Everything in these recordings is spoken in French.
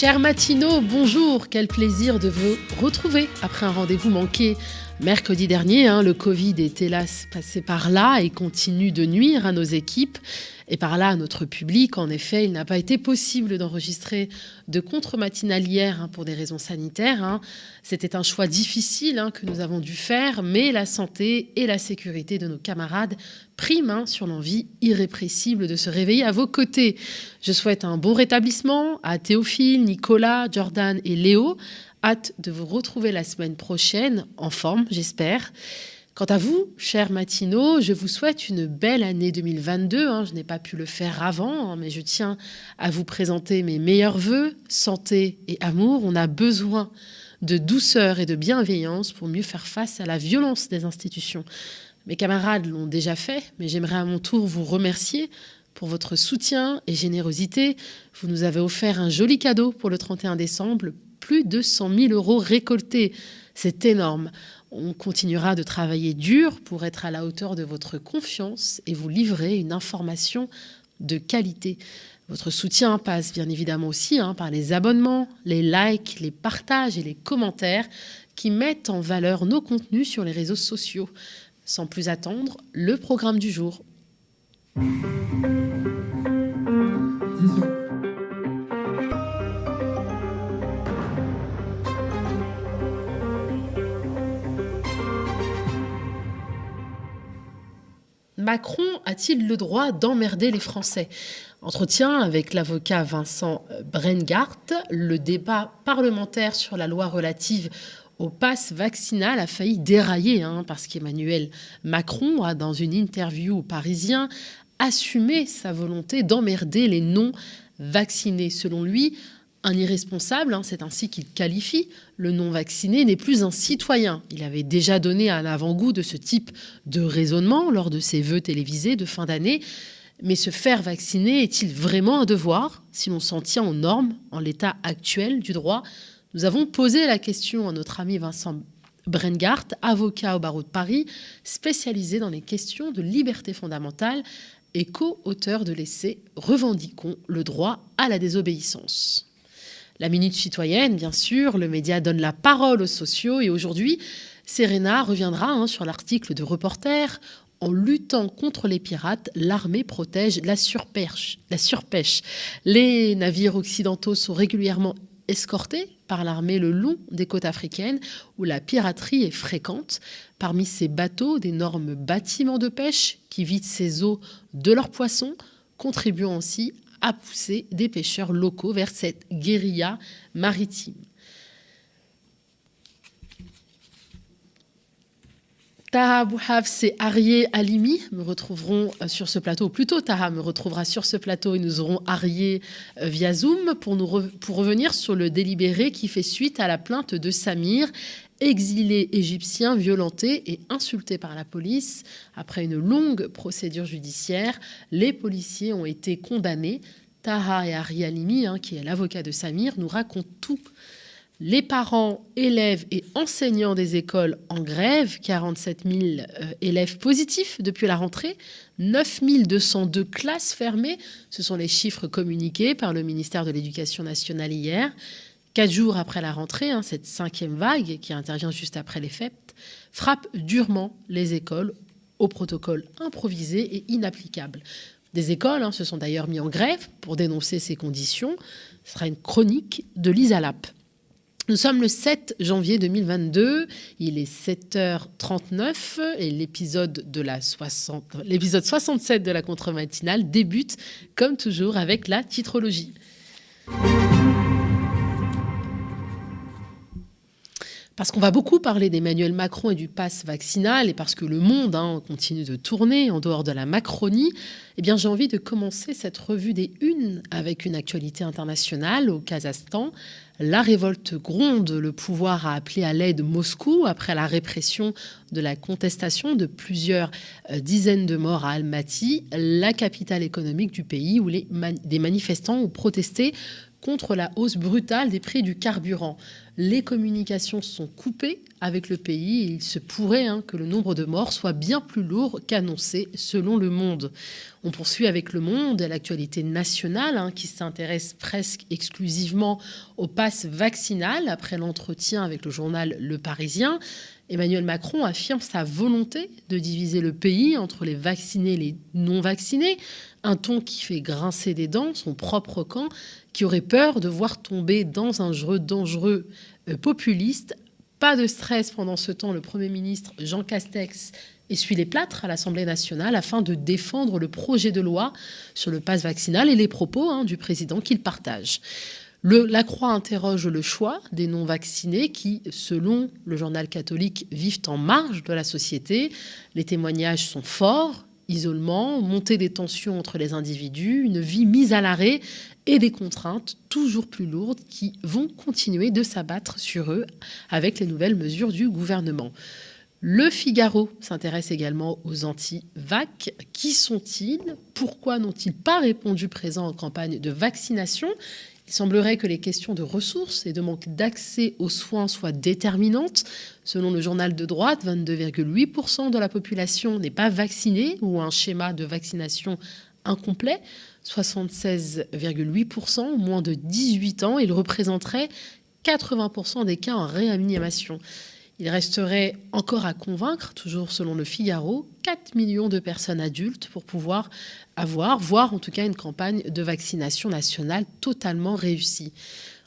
Chers matinaux, bonjour, quel plaisir de vous retrouver après un rendez-vous manqué mercredi dernier. Hein, le Covid est hélas passé par là et continue de nuire à nos équipes et par là notre public. En effet, il n'a pas été possible d'enregistrer de contre-matinale hier hein, pour des raisons sanitaires. Hein. C'était un choix difficile que nous avons dû faire, mais la santé et la sécurité de nos camarades priment sur l'envie irrépressible de se réveiller à vos côtés. Je souhaite un bon rétablissement à Théophile, Nicolas, Jordan et Léo. Hâte de vous retrouver la semaine prochaine, en forme, j'espère. Quant à vous, chers matinaux, je vous souhaite une belle année 2022. Hein. Je n'ai pas pu le faire avant, hein, mais je tiens à vous présenter mes meilleurs voeux, santé et amour. On a besoin de douceur et de bienveillance pour mieux faire face à la violence des institutions. Mes camarades l'ont déjà fait, mais j'aimerais à mon tour vous remercier pour votre soutien et générosité. Vous nous avez offert un joli cadeau pour le 31 décembre, plus de 100 000 euros récoltés. C'est énorme. On continuera de travailler dur pour être à la hauteur de votre confiance et vous livrer une information de qualité. Votre soutien passe bien évidemment aussi hein, par les abonnements, les likes, les partages et les commentaires qui mettent en valeur nos contenus sur les réseaux sociaux. Sans plus attendre, le programme du jour. Macron a-t-il le droit d'emmerder les Français? Entretien avec l'avocat Vincent Brengart. Le débat parlementaire sur la loi relative au pass vaccinal a failli dérailler hein, parce qu'Emmanuel Macron a, dans une interview au Parisien, assumé sa volonté d'emmerder les non-vaccinés. Selon lui, un irresponsable, hein, c'est ainsi qu'il qualifie le non-vacciné, n'est plus un citoyen. Il avait déjà donné un avant-goût de ce type de raisonnement lors de ses vœux télévisés de fin d'année. Mais se faire vacciner est-il vraiment un devoir si l'on s'en tient aux normes en l'état actuel du droit? Nous avons posé la question à notre ami Vincent Brengart, avocat au barreau de Paris, spécialisé dans les questions de liberté fondamentale et co-auteur de l'essai Revendiquons le droit à la désobéissance. La Minute Citoyenne, bien sûr, le média donne la parole aux sociaux et aujourd'hui, Serena reviendra hein, sur l'article de Reporter. En luttant contre les pirates, l'armée protège la surpêche. la surpêche. Les navires occidentaux sont régulièrement escortés par l'armée le long des côtes africaines où la piraterie est fréquente. Parmi ces bateaux, d'énormes bâtiments de pêche qui vident ces eaux de leurs poissons, contribuant aussi à pousser des pêcheurs locaux vers cette guérilla maritime. Taha Bouhaf et Arié Alimi me retrouveront euh, sur ce plateau, ou plutôt Taha me retrouvera sur ce plateau et nous aurons Arié euh, via Zoom pour, nous pour revenir sur le délibéré qui fait suite à la plainte de Samir exilé égyptien violenté et insulté par la police. Après une longue procédure judiciaire, les policiers ont été condamnés. Taha et Ari Alimi, hein, qui est l'avocat de Samir, nous racontent tout. Les parents, élèves et enseignants des écoles en grève, 47 000 euh, élèves positifs depuis la rentrée, 9 202 classes fermées, ce sont les chiffres communiqués par le ministère de l'Éducation nationale hier. Quatre jours après la rentrée, hein, cette cinquième vague qui intervient juste après les fêtes, frappe durement les écoles au protocole improvisé et inapplicable. Des écoles hein, se sont d'ailleurs mis en grève pour dénoncer ces conditions. Ce sera une chronique de Lisa Lapp. Nous sommes le 7 janvier 2022, il est 7h39 et l'épisode de la 60, l'épisode 67 de la contre-matinale débute comme toujours avec la titrologie. Parce qu'on va beaucoup parler d'Emmanuel Macron et du pass vaccinal, et parce que le monde hein, continue de tourner en dehors de la Macronie, eh bien j'ai envie de commencer cette revue des Unes avec une actualité internationale au Kazakhstan. La révolte gronde, le pouvoir a appelé à l'aide Moscou après la répression de la contestation de plusieurs euh, dizaines de morts à Almaty, la capitale économique du pays, où les des manifestants ont protesté contre la hausse brutale des prix du carburant. Les communications sont coupées avec le pays et il se pourrait hein, que le nombre de morts soit bien plus lourd qu'annoncé selon Le Monde. On poursuit avec Le Monde et l'actualité nationale hein, qui s'intéresse presque exclusivement au pass vaccinal après l'entretien avec le journal Le Parisien. Emmanuel Macron affirme sa volonté de diviser le pays entre les vaccinés et les non vaccinés, un ton qui fait grincer des dents son propre camp, qui aurait peur de voir tomber dans un jeu dangereux euh, populiste. Pas de stress pendant ce temps, le Premier ministre Jean Castex essuie les plâtres à l'Assemblée nationale afin de défendre le projet de loi sur le pass vaccinal et les propos hein, du président qu'il partage. la Croix interroge le choix des non-vaccinés qui, selon le journal catholique, vivent en marge de la société. Les témoignages sont forts, isolement, montée des tensions entre les individus, une vie mise à l'arrêt et des contraintes toujours plus lourdes qui vont continuer de s'abattre sur eux avec les nouvelles mesures du gouvernement. Le Figaro s'intéresse également aux anti-vac. Qui sont-ils? Pourquoi n'ont-ils pas répondu présent en campagne de vaccination? Il semblerait que les questions de ressources et de manque d'accès aux soins soient déterminantes. Selon le journal de droite, 22,8% de la population n'est pas vaccinée ou un schéma de vaccination incomplet. 76,8% moins de 18 ans. Il représenterait 80% des cas en réanimation. Il resterait encore à convaincre, toujours selon le Figaro, 4 millions de personnes adultes pour pouvoir avoir, voire en tout cas une campagne de vaccination nationale totalement réussie.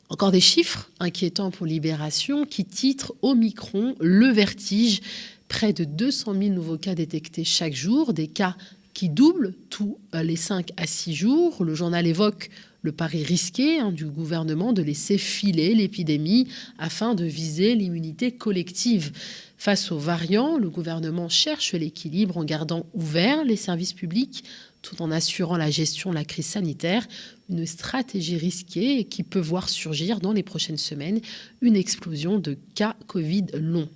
Encore des chiffres inquiétants pour Libération qui titrent Omicron, le vertige. Près de 200 000 nouveaux cas détectés chaque jour, des cas qui doublent tous les 5 à 6 jours. Le journal évoque le pari risqué hein, du gouvernement de laisser filer l'épidémie afin de viser l'immunité collective. Face aux variants, le gouvernement cherche l'équilibre en gardant ouverts les services publics tout en assurant la gestion de la crise sanitaire, une stratégie risquée qui peut voir surgir dans les prochaines semaines une explosion de cas Covid longs.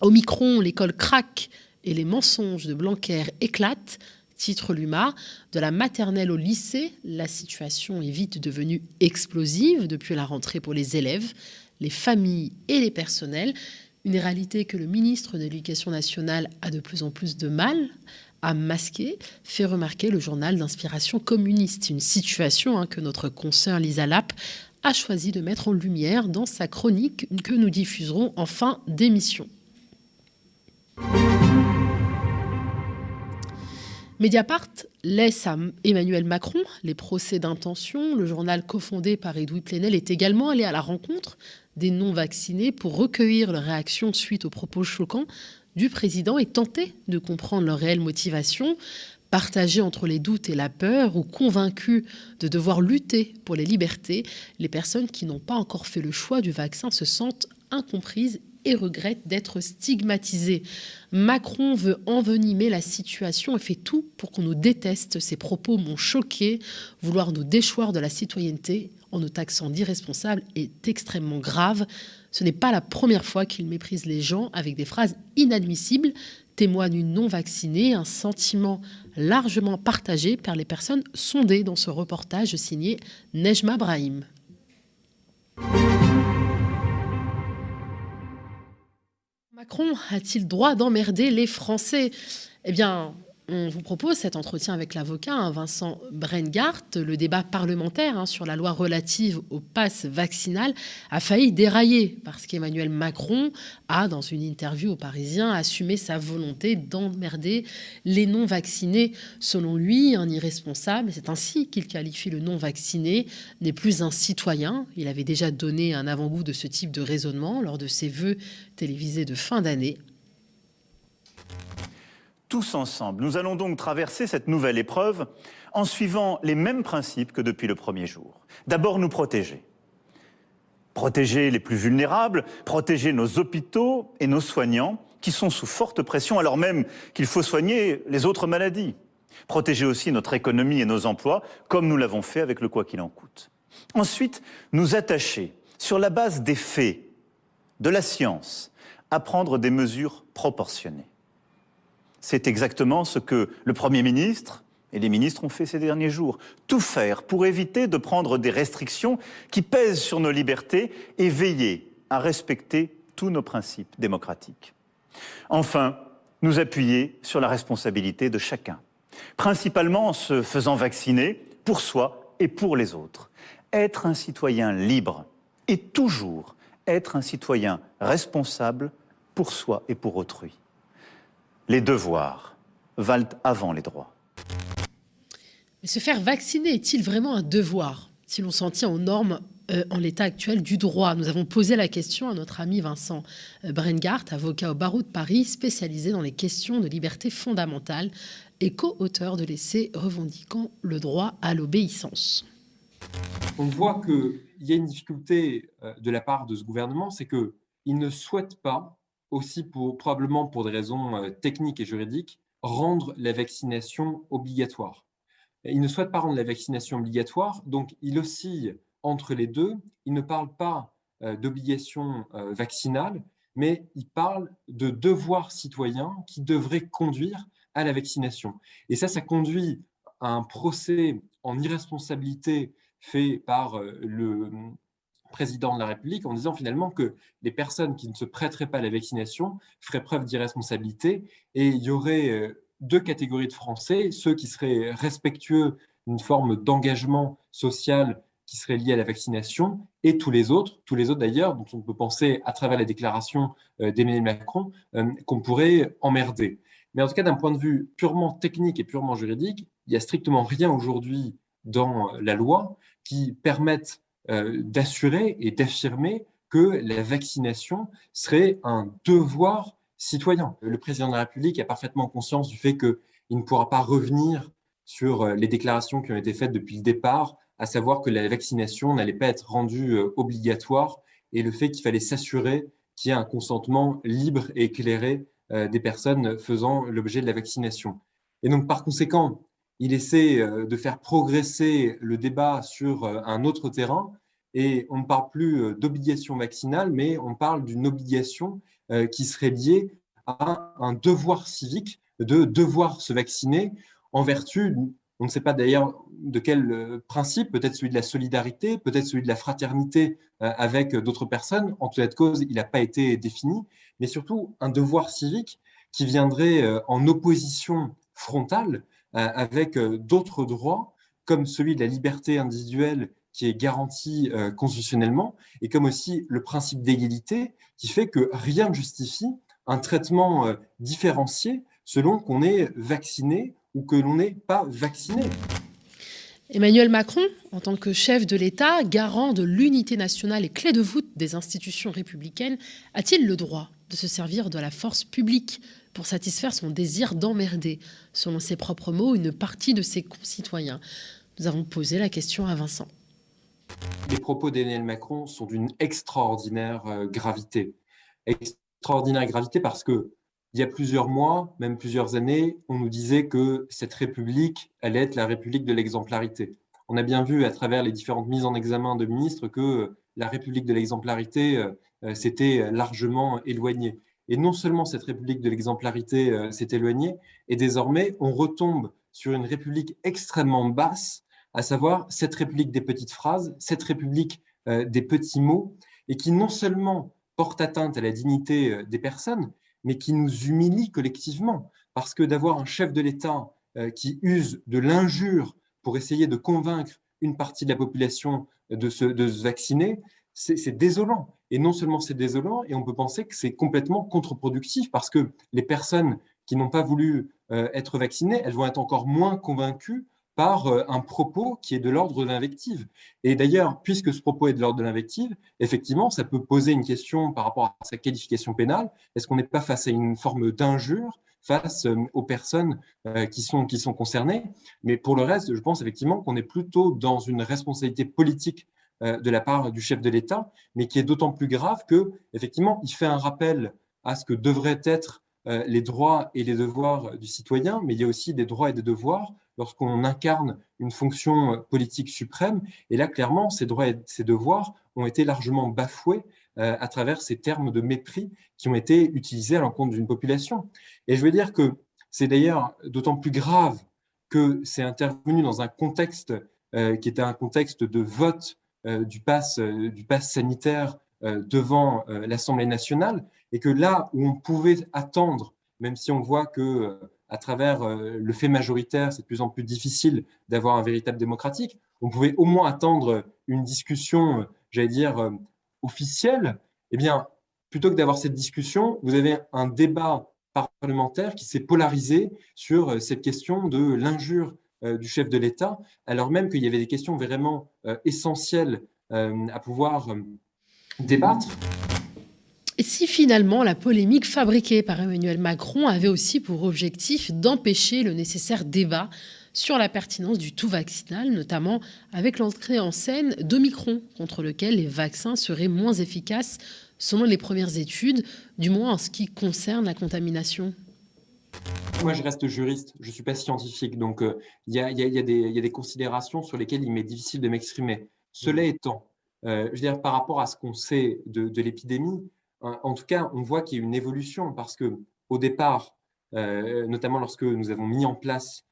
Omicron, l'école craque et les mensonges de Blanquer éclatent titre Luma. De la maternelle au lycée, la situation est vite devenue explosive depuis la rentrée pour les élèves, les familles et les personnels. Une réalité que le ministre de l'Éducation nationale a de plus en plus de mal à masquer, fait remarquer le journal d'inspiration communiste. Une situation hein, que notre consoeur Lisa Lapp a choisi de mettre en lumière dans sa chronique que nous diffuserons en fin d'émission. Mediapart laisse à Emmanuel Macron les procès d'intention. Le journal cofondé par Edoui Plenel est également allé à la rencontre des non-vaccinés pour recueillir leurs réactions suite aux propos choquants du président et tenter de comprendre leur réelle motivation. Partagés entre les doutes et la peur ou convaincus de devoir lutter pour les libertés, les personnes qui n'ont pas encore fait le choix du vaccin se sentent incomprises et regrette d'être stigmatisé. Macron veut envenimer la situation et fait tout pour qu'on nous déteste. Ses propos m'ont choqué. Vouloir nous déchoir de la citoyenneté en nous taxant d'irresponsables est extrêmement grave. Ce n'est pas la première fois qu'il méprise les gens avec des phrases inadmissibles, témoigne une non vaccinée, un sentiment largement partagé par les personnes sondées dans ce reportage signé Nejma Brahim. Macron a-t-il droit d'emmerder les Français? Eh bien, on vous propose cet entretien avec l'avocat hein, Vincent Brengart. Le débat parlementaire hein, sur la loi relative au pass vaccinal a failli dérailler parce qu'Emmanuel Macron a, dans une interview au Parisien, assumé sa volonté d'emmerder les non-vaccinés. Selon lui, un irresponsable, c'est ainsi qu'il qualifie le non-vacciné, n'est plus un citoyen. Il avait déjà donné un avant-goût de ce type de raisonnement lors de ses vœux télévisés de fin d'année tous ensemble. Nous allons donc traverser cette nouvelle épreuve en suivant les mêmes principes que depuis le premier jour. D'abord, nous protéger. Protéger les plus vulnérables, protéger nos hôpitaux et nos soignants qui sont sous forte pression alors même qu'il faut soigner les autres maladies. Protéger aussi notre économie et nos emplois comme nous l'avons fait avec le quoi qu'il en coûte. Ensuite, nous attacher sur la base des faits, de la science, à prendre des mesures proportionnées. C'est exactement ce que le Premier ministre et les ministres ont fait ces derniers jours. Tout faire pour éviter de prendre des restrictions qui pèsent sur nos libertés et veiller à respecter tous nos principes démocratiques. Enfin, nous appuyer sur la responsabilité de chacun, principalement en se faisant vacciner pour soi et pour les autres. Être un citoyen libre et toujours être un citoyen responsable pour soi et pour autrui. Les devoirs valent avant les droits. Mais se faire vacciner est-il vraiment un devoir si l'on s'en tient aux normes euh, en l'état actuel du droit? Nous avons posé la question à notre ami Vincent euh, Brengart, avocat au barreau de Paris, spécialisé dans les questions de liberté fondamentale et co-auteur de l'essai revendiquant le droit à l'obéissance. On voit qu'il y a une difficulté euh, de la part de ce gouvernement, c'est qu'il ne souhaite pas, aussi probablement pour des raisons techniques et juridiques, rendre la vaccination obligatoire. Il ne souhaite pas rendre la vaccination obligatoire, donc il oscille entre les deux. Il ne parle pas euh, d'obligation euh, vaccinale, mais il parle de devoir citoyen qui devrait conduire à la vaccination. Et ça, ça conduit à un procès en irresponsabilité fait par euh, le président de la République en disant finalement que les personnes qui ne se prêteraient pas à la vaccination feraient preuve d'irresponsabilité et il y aurait deux catégories de Français, ceux qui seraient respectueux d'une forme d'engagement social qui serait lié à la vaccination, et tous les autres, tous les autres d'ailleurs, dont on peut penser à travers la déclaration euh, d'Emmanuel Macron, euh, qu'on pourrait emmerder. Mais en tout cas, d'un point de vue purement technique et purement juridique, il n'y a strictement rien aujourd'hui dans la loi qui permette euh, d'assurer et d'affirmer que la vaccination serait un devoir citoyen. Le président de la République a parfaitement conscience du fait qu'il ne pourra pas revenir sur euh, les déclarations qui ont été faites depuis le départ, à savoir que la vaccination n'allait pas être rendue euh, obligatoire et le fait qu'il fallait s'assurer qu'il y ait un consentement libre et éclairé euh, des personnes faisant l'objet de la vaccination. Et donc, par conséquent, il essaie de faire progresser le débat sur un autre terrain et on ne parle plus d'obligation vaccinale, mais on parle d'une obligation euh, qui serait lié à un devoir civique de devoir se vacciner en vertu, on ne sait pas d'ailleurs de quel euh, principe, peut-être celui de la solidarité, peut-être celui de la fraternité euh, avec d'autres personnes. En toute cause, il n'a pas été défini, mais surtout un devoir civique qui viendrait en opposition frontale avec d'autres droits, comme celui de la liberté individuelle qui est garanti euh, constitutionnellement, et comme aussi le principe d'égalité qui fait que rien ne justifie un traitement euh, différencié selon qu'on est vacciné ou que l'on n'est pas vacciné. Emmanuel Macron, en tant que chef de l'État, garant de l'unité nationale et clé de voûte des institutions républicaines, a-t-il le droit de se servir de la force publique? Pour satisfaire son désir d'emmerder, selon ses propres mots, une partie de ses concitoyens Nous avons posé la question à Vincent. Les propos d'Emmanuel Macron sont d'une extraordinaire euh, gravité. Extraordinaire gravité parce que il y a plusieurs mois, même plusieurs années, on nous disait que cette République allait être la République de l'exemplarité. On a bien vu à travers les différentes mises en examen de ministres que la République de l'exemplarité euh, euh, s'était largement éloignée. Et non seulement cette République de l'exemplarité s'est éloignée, et désormais on retombe sur une République extrêmement basse à savoir cette république des petites phrases, cette république euh, des petits mots, et qui non seulement porte atteinte à la dignité euh, des personnes, mais qui nous humilie collectivement. Parce que d'avoir un chef de l'État euh, qui use de l'injure pour essayer de convaincre une partie de la population de se vacciner, c'est désolant. Et non seulement c'est désolant, et on peut penser que c'est complètement contre-productif parce que les personnes qui n'ont pas voulu être vaccinées, elles vont être encore moins convaincues par euh, un propos qui est de l'ordre de l'invective. Et d'ailleurs, puisque ce propos est de l'ordre de l'invective, effectivement, ça peut poser une question par rapport à sa qualification pénale. Est-ce qu'on n'est pas face à une forme d'injure face euh, aux personnes euh, qui sont, qui sont concernées? Mais pour le reste, je pense effectivement qu'on est plutôt dans une responsabilité politique de la part du chef de l'État, mais qui est d'autant plus grave que, effectivement, il fait un rappel à ce que devraient être les droits et les devoirs du citoyen, mais il y a aussi des droits et des devoirs lorsqu'on incarne une fonction euh, politique suprême. Et là, clairement, ces droits et ces devoirs ont été largement bafoués euh, à travers ces termes de mépris qui ont été utilisés à l'encontre d'une population. Et je veux dire que c'est d'ailleurs d'autant plus grave que c'est intervenu dans un contexte euh, qui était un contexte de vote du pass, du pass sanitaire devant l'Assemblée nationale et que là où on pouvait attendre, même si on voit que à travers le fait majoritaire, c'est de plus en plus difficile d'avoir un véritable démocratique, on pouvait au moins attendre une discussion, j'allais dire, officielle. Eh bien, plutôt que d'avoir cette discussion, vous avez un débat parlementaire qui s'est polarisé sur cette question de l'injure euh, du chef de l'État, alors même qu'il y avait des questions vraiment euh, essentielles euh, à pouvoir débattre. Et si finalement la polémique fabriquée par Emmanuel Macron avait aussi pour objectif d'empêcher le nécessaire débat sur la pertinence du tout vaccinal, notamment avec l'entrée en scène d'Omicron, contre lequel les vaccins seraient moins efficaces selon les premières études, du moins en ce qui concerne la contamination? Moi, je reste juriste, je ne suis pas scientifique, donc euh, il y, a, des considérations sur lesquelles il m'est difficile de m'exprimer. Cela étant, euh, je veux dire, par rapport à ce qu'on sait de, l'épidémie, en tout cas, on voit qu'il y a une évolution parce que au départ, euh, notamment lorsque nous avons mis en place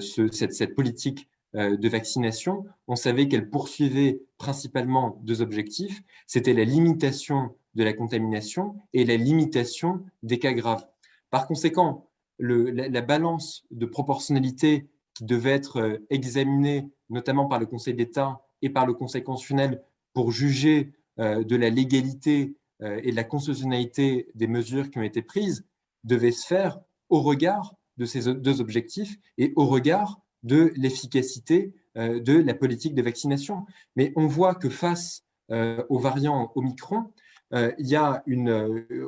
cette, politique de vaccination, on savait qu'elle poursuivait principalement deux objectifs. C'était la limitation de la contamination et la limitation des cas graves. Par conséquent, la, balance de proportionnalité qui devait être euh, examinée notamment par le Conseil d'État et par le Conseil constitutionnel pour juger euh, de la légalité euh, et de la constitutionnalité des mesures qui ont été prises devait se faire au regard de ces deux objectifs et au regard de l'efficacité de la politique de vaccination. Mais on voit que face aux variants Omicron, il y a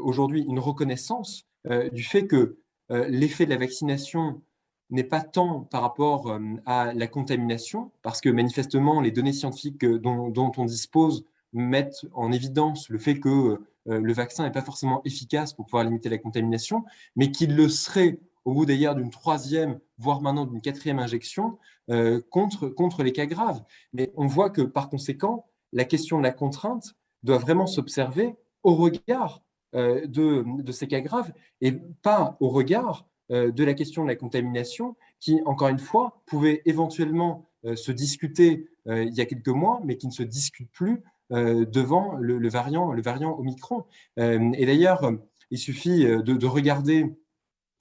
aujourd'hui une reconnaissance du fait que l'effet de la vaccination n'est pas tant par rapport euh, à la contamination, parce que manifestement, les données scientifiques euh, dont, on dispose mettent en évidence le fait que le vaccin n'est pas forcément efficace pour pouvoir limiter la contamination, mais qu'il le serait au bout d'ailleurs d'une troisième, voire maintenant d'une quatrième injection, contre, contre les cas graves. Mais on voit que par conséquent, la question de la contrainte doit vraiment s'observer au regard euh, de, ces cas graves et pas au regard euh, de la question de la contamination qui, encore une fois, pouvait éventuellement euh, se discuter il y a quelques mois, mais qui ne se discute plus devant le, variant, le variant Omicron. et d'ailleurs, il suffit de, regarder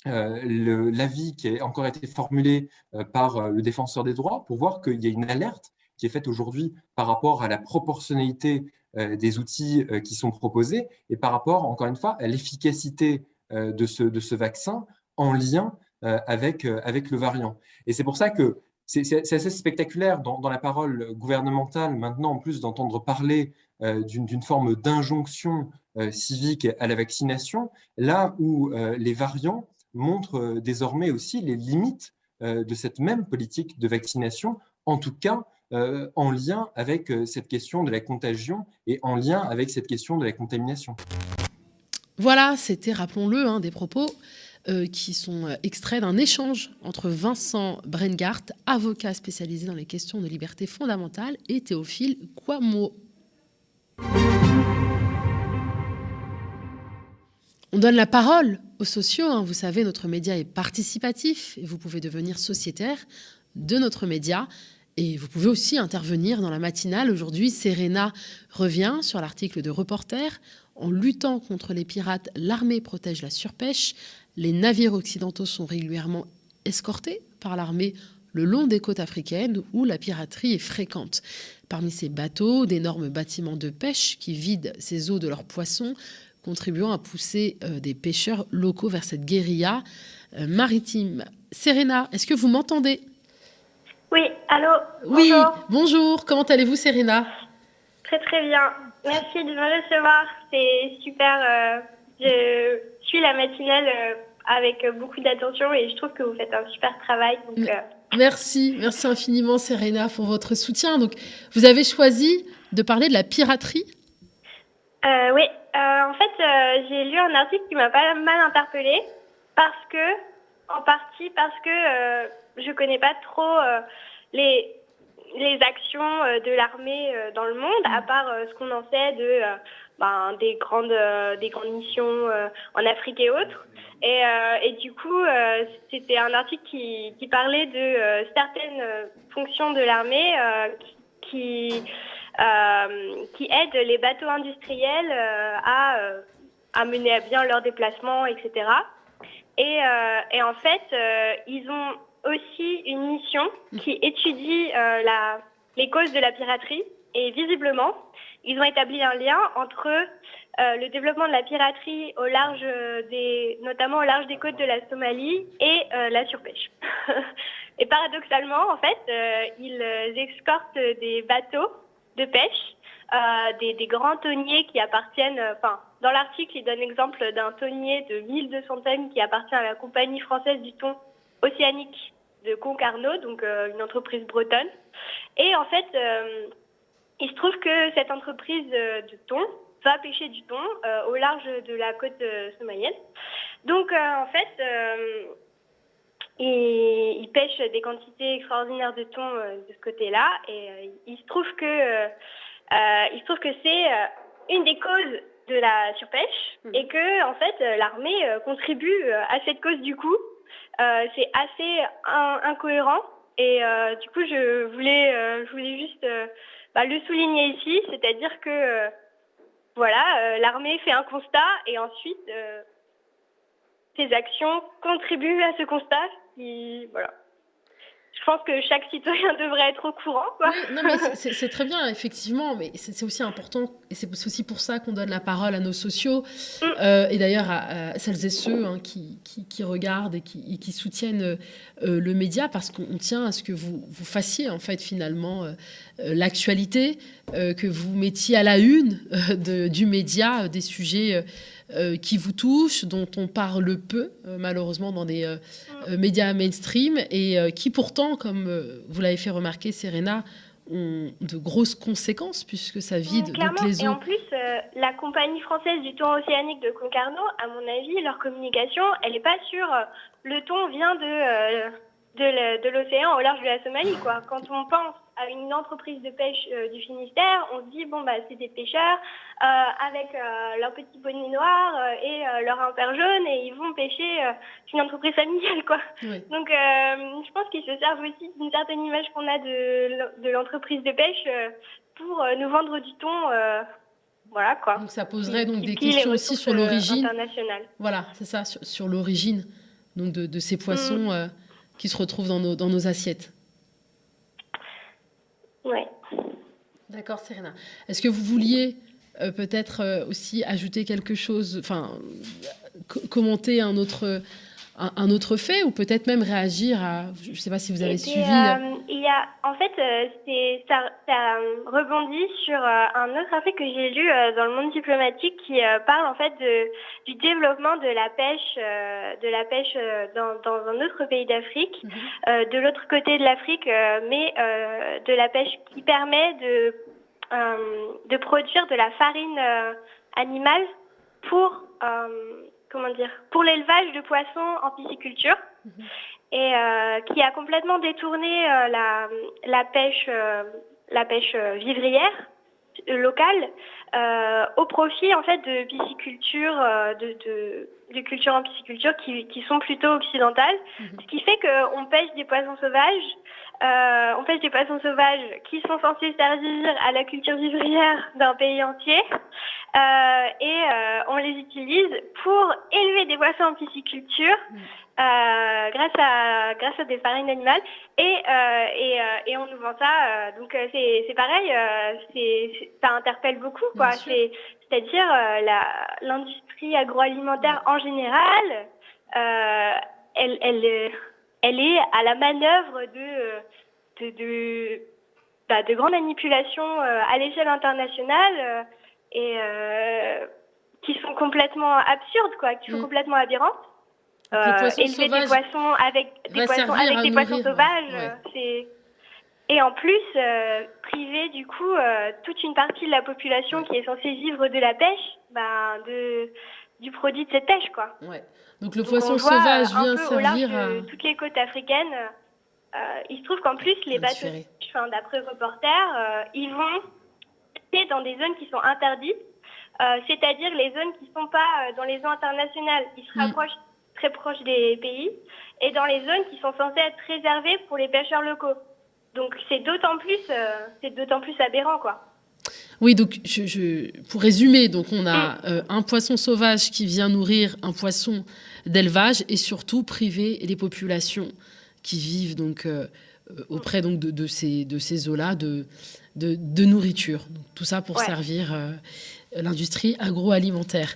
l'avis qui a encore été formulé par le défenseur des droits pour voir qu'il y a une alerte qui est faite aujourd'hui par rapport à la proportionnalité des outils euh, qui sont proposés et par rapport, encore une fois, à l'efficacité euh, de, ce, de ce vaccin en lien avec, avec le variant. Et c'est pour ça que c'est assez spectaculaire dans, la parole gouvernementale, maintenant en plus d'entendre parler d'une forme d'injonction civique à la vaccination, là où les variants montrent désormais aussi les limites de cette même politique de vaccination, en tout cas euh, en lien avec euh, cette question de la contagion et en lien avec cette question de la contamination. Voilà, c'était, rappelons-le, hein, des propos euh, qui sont extraits d'un échange entre Vincent Brengart, avocat spécialisé dans les questions de liberté fondamentale, et Théophile Quamo. On donne la parole aux sociaux. Hein. Vous savez, notre média est participatif et vous pouvez devenir sociétaire de notre média. Et vous pouvez aussi intervenir dans la matinale. Aujourd'hui, Serena revient sur l'article de Reporter. En luttant contre les pirates, l'armée protège la surpêche. Les navires occidentaux sont régulièrement escortés par l'armée le long des côtes africaines où la piraterie est fréquente. Parmi ces bateaux, d'énormes bâtiments de pêche qui vident ces eaux de leurs poissons, contribuant à pousser euh, des pêcheurs locaux vers cette guérilla euh, maritime. Serena, est-ce que vous m'entendez? Oui, allô Oui, bonjour, comment allez-vous Serena? Très très bien, merci de me recevoir, c'est super. Euh, je suis la matinale euh, avec beaucoup d'attention et je trouve que vous faites un super travail. Euh. Merci, merci infiniment Serena pour votre soutien. Donc, vous avez choisi de parler de la piraterie? Oui, en fait, j'ai lu un article qui m'a pas mal interpellée parce que, en partie parce que je connais pas trop euh, les, les actions euh, de l'armée euh, dans le monde, à part ce qu'on en sait de ben, des, grandes, des grandes missions en Afrique et autres. Et, et du coup, c'était un article qui, parlait de certaines fonctions de l'armée qui, qui aident les bateaux industriels à, à mener à bien leurs déplacements, etc. Et, et en fait, ils ont aussi une mission qui étudie la, les causes de la piraterie. Et visiblement, ils ont établi un lien entre euh, le développement de la piraterie au large des, notamment au large des côtes de la Somalie et euh, la surpêche. et paradoxalement, en fait, euh, ils escortent des bateaux de pêche, des, des, grands tonniers qui appartiennent, enfin, dans l'article, ils donnent l'exemple d'un tonnier de 1200 tonnes qui appartient à la compagnie française du thon océanique de Concarneau, donc une entreprise bretonne. Et en fait, il se trouve que cette entreprise de thon va pêcher du thon euh, au large de la côte euh, somalienne. Donc, euh, en fait, il, il, pêche des quantités extraordinaires de thon de ce côté-là. Et il se trouve que, il se trouve que c'est une des causes de la surpêche mmh. et que, en fait, l'armée contribue à cette cause du coup. C'est assez incohérent. Et du coup, je voulais, voulais juste bah, le souligner ici, c'est-à-dire que voilà, euh, l'armée fait un constat et ensuite euh, ses actions contribuent à ce constat. voilà je pense que chaque citoyen devrait être au courant. Quoi. non, mais c'est très bien, effectivement, mais c'est aussi important, et c'est aussi pour ça qu'on donne la parole à nos sociaux, mm. euh, et d'ailleurs à, celles et ceux hein, qui, qui, regardent et qui, qui soutiennent euh, le média, parce qu'on tient à ce que vous, vous fassiez, en fait, finalement, euh, l'actualité, que vous mettiez à la une de, du média des sujets euh, qui vous touchent, dont on parle peu, euh, malheureusement, dans des euh, médias mainstream, et qui pourtant, comme vous l'avez fait remarquer, Serena, ont de grosses conséquences puisque ça vide donc les eaux. Et en plus, la compagnie française du thon océanique de Concarneau, à mon avis, leur communication, elle n'est pas sur le thon vient de de l'océan au large de la Somalie. Quoi. Quand on pense à une entreprise de pêche euh, du Finistère, on se dit, bon, bah, c'est des pêcheurs euh, avec euh, leur petit bonnet noir et leur imper jaune et ils vont pêcher une entreprise familiale. Quoi. Donc, je pense qu'ils se servent aussi d'une certaine image qu'on a de, de l'entreprise de pêche pour nous vendre du thon. voilà quoi. Donc ça poserait donc des questions aussi sur l'origine. Voilà, c'est ça, sur, l'origine donc de, de, ces poissons. Mm qui se retrouvent dans nos, dans nos assiettes. Oui. D'accord, Serena. Est-ce que vous vouliez euh, peut-être euh, aussi ajouter quelque chose, enfin, commenter un autre, un, autre fait ou peut-être même réagir à, je ne sais pas si vous avez suivi. Euh, il y a, en fait, ça, ça, rebondit sur un autre article que j'ai lu dans le monde diplomatique qui parle en fait de, du développement de la pêche, de la pêche dans, dans un autre pays d'Afrique, mhm. de l'autre côté de l'Afrique, mais de la pêche qui permet de, de produire de la farine animale pour comment dire, pour l'élevage de poissons en pisciculture mhm. et euh, qui a complètement détourné euh, la, la, pêche, euh, la pêche vivrière locale au profit en fait de pisciculture, de, de, de cultures en pisciculture qui, qui sont plutôt occidentales, mhm. ce qui fait qu'on pêche des poissons sauvages. Euh, on pêche des poissons sauvages qui sont censés servir à la culture vivrière d'un pays entier. Euh, et euh, on les utilise pour élever des poissons en pisciculture mm. euh, grâce à grâce à des farines animales et et, et, on nous vend ça donc c'est c'est pareil c'est ça interpelle beaucoup quoi c'est c'est-à-dire l'industrie agroalimentaire en général elle elle elle est à la manœuvre de de de, bah, de grandes manipulations à l'échelle internationale et euh, qui sont complètement absurdes, quoi, qui sont mm. complètement aberrantes. Euh, élever des poissons avec des poissons avec des poissons sauvages, c'est et en plus euh, priver du coup euh, toute une partie de la population qui est censée vivre de la pêche, ben de du produit de cette pêche, quoi. Ouais. Donc le poisson sauvage vient servir à toutes les côtes africaines. il se trouve qu'en plus les bateaux, d'après reporter, ils vont dans des zones qui sont interdites, euh, c'est-à-dire les zones qui ne sont pas euh, dans les zones internationales, qui se mm. rapprochent très proches des pays, et dans les zones qui sont censées être réservées pour les pêcheurs locaux. Donc c'est d'autant plus, euh, c'est d'autant plus aberrant, quoi. Oui, donc je, pour résumer, donc on a euh, un poisson sauvage qui vient nourrir un poisson d'élevage et surtout priver les populations qui vivent donc euh, auprès donc de, ces de ces eaux-là de, de, nourriture. tout ça pour servir euh, l'industrie agroalimentaire.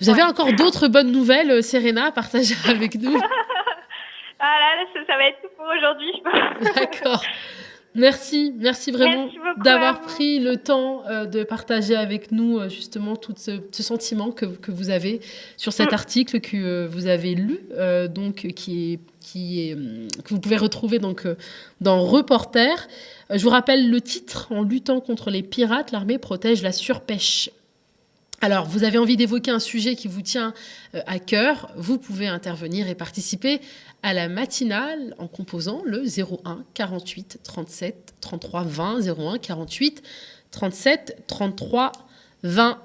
Vous avez encore d'autres bonnes nouvelles, Serena, à partager avec nous? Ah là, ça, ça va être tout pour aujourd'hui, je pense. D'accord. Merci, merci vraiment d'avoir pris le temps euh, de partager avec nous euh, justement tout ce, sentiment que, que, vous avez sur cet mm. article que euh, vous avez lu, donc qui est, qui est, que vous pouvez retrouver donc dans Reporter. je vous rappelle le titre En luttant contre les pirates, l'armée protège la surpêche. Alors, vous avez envie d'évoquer un sujet qui vous tient à cœur, vous pouvez intervenir et participer à la matinale en composant le 01 48 37 33 20 01 48 37 33 20.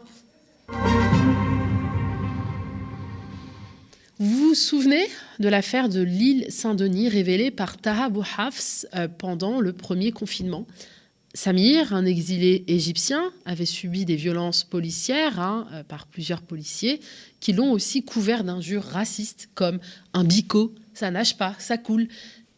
Vous vous souvenez de l'affaire de l'île Saint-Denis révélée par Taha Bouhafs euh, pendant le premier confinement? Samir, un exilé égyptien, avait subi des violences policières hein, euh, par plusieurs policiers qui l'ont aussi couvert d'injures racistes comme un bico, ça nage pas, ça coule.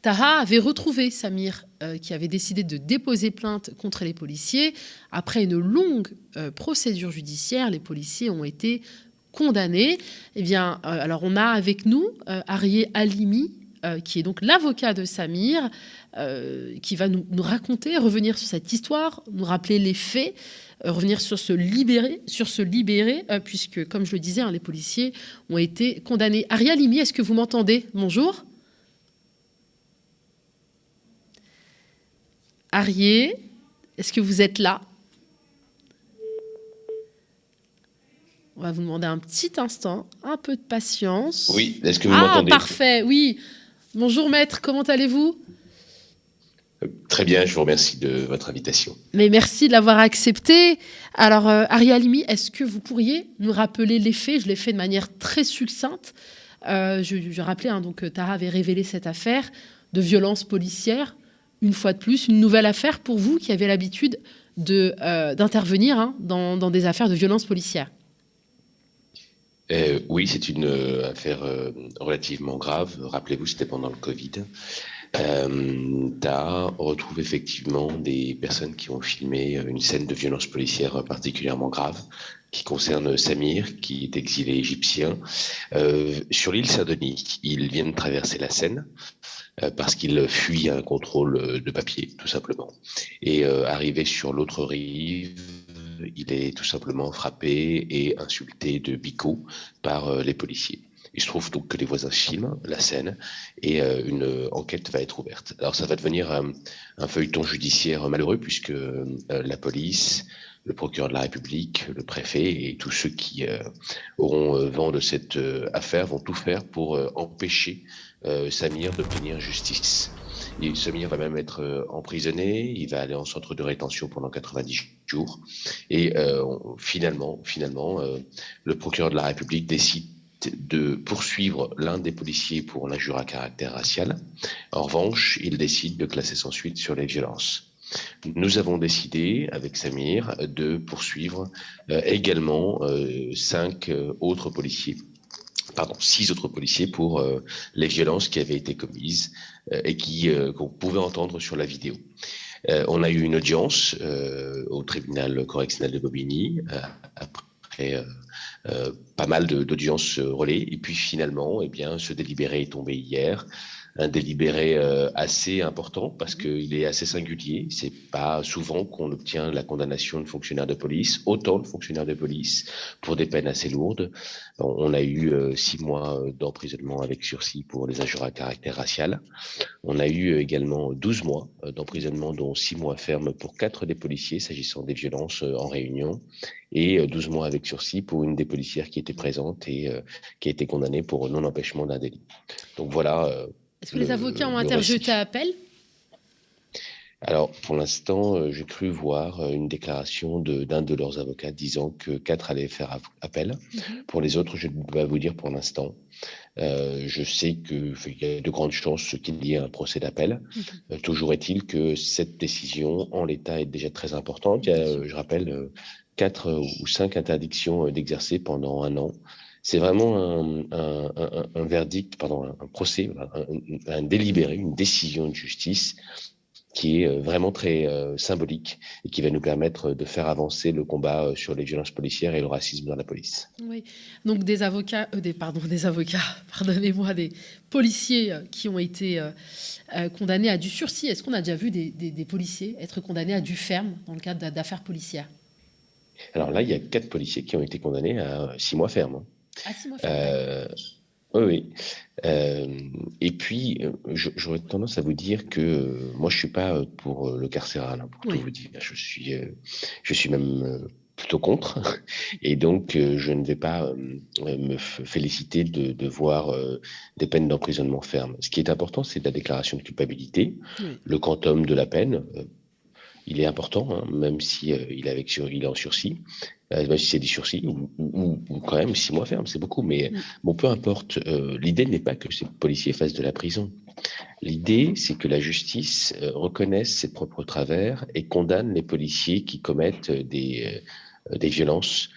Taha avait retrouvé Samir, euh, qui avait décidé de déposer plainte contre les policiers. Après une longue euh, procédure judiciaire, les policiers ont été condamnés. Eh bien, alors on a avec nous Arié Alimi, qui est donc l'avocat de Samir, euh, qui va nous, raconter, revenir sur cette histoire, nous rappeler les faits, euh, revenir sur ce libéré, sur ce libéré, euh, puisque, comme je le disais, hein, les policiers ont été condamnés. Aria Limi, est-ce que vous m'entendez? Bonjour. Arié, est-ce que vous êtes là? On va vous demander un petit instant, un peu de patience. Oui, est-ce que vous ah, m'entendez? Ah, parfait, oui. Bonjour maître, comment allez-vous? Très bien, je vous remercie de votre invitation. Mais merci de l'avoir accepté. Alors, euh, Arialimi, est-ce que vous pourriez nous rappeler les faits? Je l'ai fait de manière très succincte. Euh, je, je, rappelais, hein, donc Tara avait révélé cette affaire de violence policière. Une fois de plus, une nouvelle affaire pour vous qui avez l'habitude euh, d'intervenir hein, dans, dans, des affaires de violence policière. Oui, c'est une affaire relativement grave. Rappelez-vous, c'était pendant le Covid. Euh, T'as retrouvé effectivement des personnes qui ont filmé une scène de violence policière particulièrement grave qui concerne Samir, qui est exilé égyptien. Euh, sur l'île Saint-Denis, il vient de traverser la Seine euh, parce qu'il fuit un contrôle de papier, tout simplement. Et euh, arrivé sur l'autre rive, il est tout simplement frappé et insulté de bico par euh, les policiers. Il se trouve donc que les voisins filment la scène et euh, une enquête va être ouverte. Alors ça va devenir euh, un feuilleton judiciaire malheureux puisque euh, la police, le procureur de la République, le préfet et tous ceux qui auront vent de cette affaire vont tout faire pour empêcher Samir d'obtenir justice. Samir va même être emprisonné, il va aller en centre de rétention pendant 90 jours. Et finalement, finalement, le procureur de la République décide de poursuivre l'un des policiers pour l'injure à caractère racial. En revanche, il décide de classer sans suite sur les violences. Nous avons décidé, avec Samir, de poursuivre euh, également euh, cinq euh, autres policiers, pardon, six autres policiers pour les violences qui avaient été commises et qui qu'on pouvait entendre sur la vidéo. on a eu une audience au tribunal correctionnel de Bobigny après euh, pas mal d'audiences relais. Et puis finalement, eh bien, ce délibéré est tombé hier un délibéré euh, assez important parce qu'il est assez singulier. C'est pas souvent qu'on obtient la condamnation de fonctionnaires de police, autant de fonctionnaires de police pour des peines assez lourdes. On a eu euh, six mois euh, d'emprisonnement avec sursis pour les injures à caractère racial. On a eu également 12 mois d'emprisonnement, dont six mois fermes pour quatre des policiers s'agissant des violences en réunion et 12 mois avec sursis pour une des policières qui était présente et qui a été condamnée pour non-empêchement d'un délit. Donc voilà est-ce que les avocats ont interjeté appel alors, pour l'instant, euh, j'ai cru voir euh, une déclaration d'un de, leurs avocats disant que quatre allaient faire appel. Mhm. Pour les autres, je ne peux pas vous dire pour l'instant. Euh, je sais qu'il y a de grandes chances qu'il y ait un procès d'appel. Mhm. toujours est-il que cette décision, en l'état, est déjà très importante. Il y a, je rappelle, quatre ou cinq interdictions d'exercer pendant un an. C'est vraiment un, verdict, pardon, un, procès, un, délibéré, une décision de justice qui est euh, vraiment très euh, symbolique et qui va nous permettre de faire avancer le combat euh, sur les violences policières et le racisme dans la police. Oui, donc des avocats, des, pardon, des avocats, pardonnez-moi, des policiers qui ont été condamnés à du sursis. Est-ce qu'on a déjà vu des, des, policiers être condamnés à du ferme dans le cadre d'affaires policières? Alors là, il y a quatre policiers qui ont été condamnés à six mois ferme. Mois ferme. Oui, oui. Euh, et puis, euh, j'aurais tendance à vous dire que euh, moi, je suis pas pour le carcéral, hein, pour tout vous dire. Je suis, je suis même plutôt contre. Et donc, je ne vais pas me féliciter de, voir des peines d'emprisonnement ferme. Ce qui est important, c'est la déclaration de culpabilité, le quantum de la peine. Il est important, hein, même si il, est avec il est en sursis. Euh, si c'est des sursis ou, quand même six mois ferme, c'est beaucoup. Mais mm. bon, peu importe. Euh, l'idée n'est pas que ces policiers fassent de la prison. L'idée, c'est que la justice euh, reconnaisse ses propres travers et condamne les policiers qui commettent des, des violences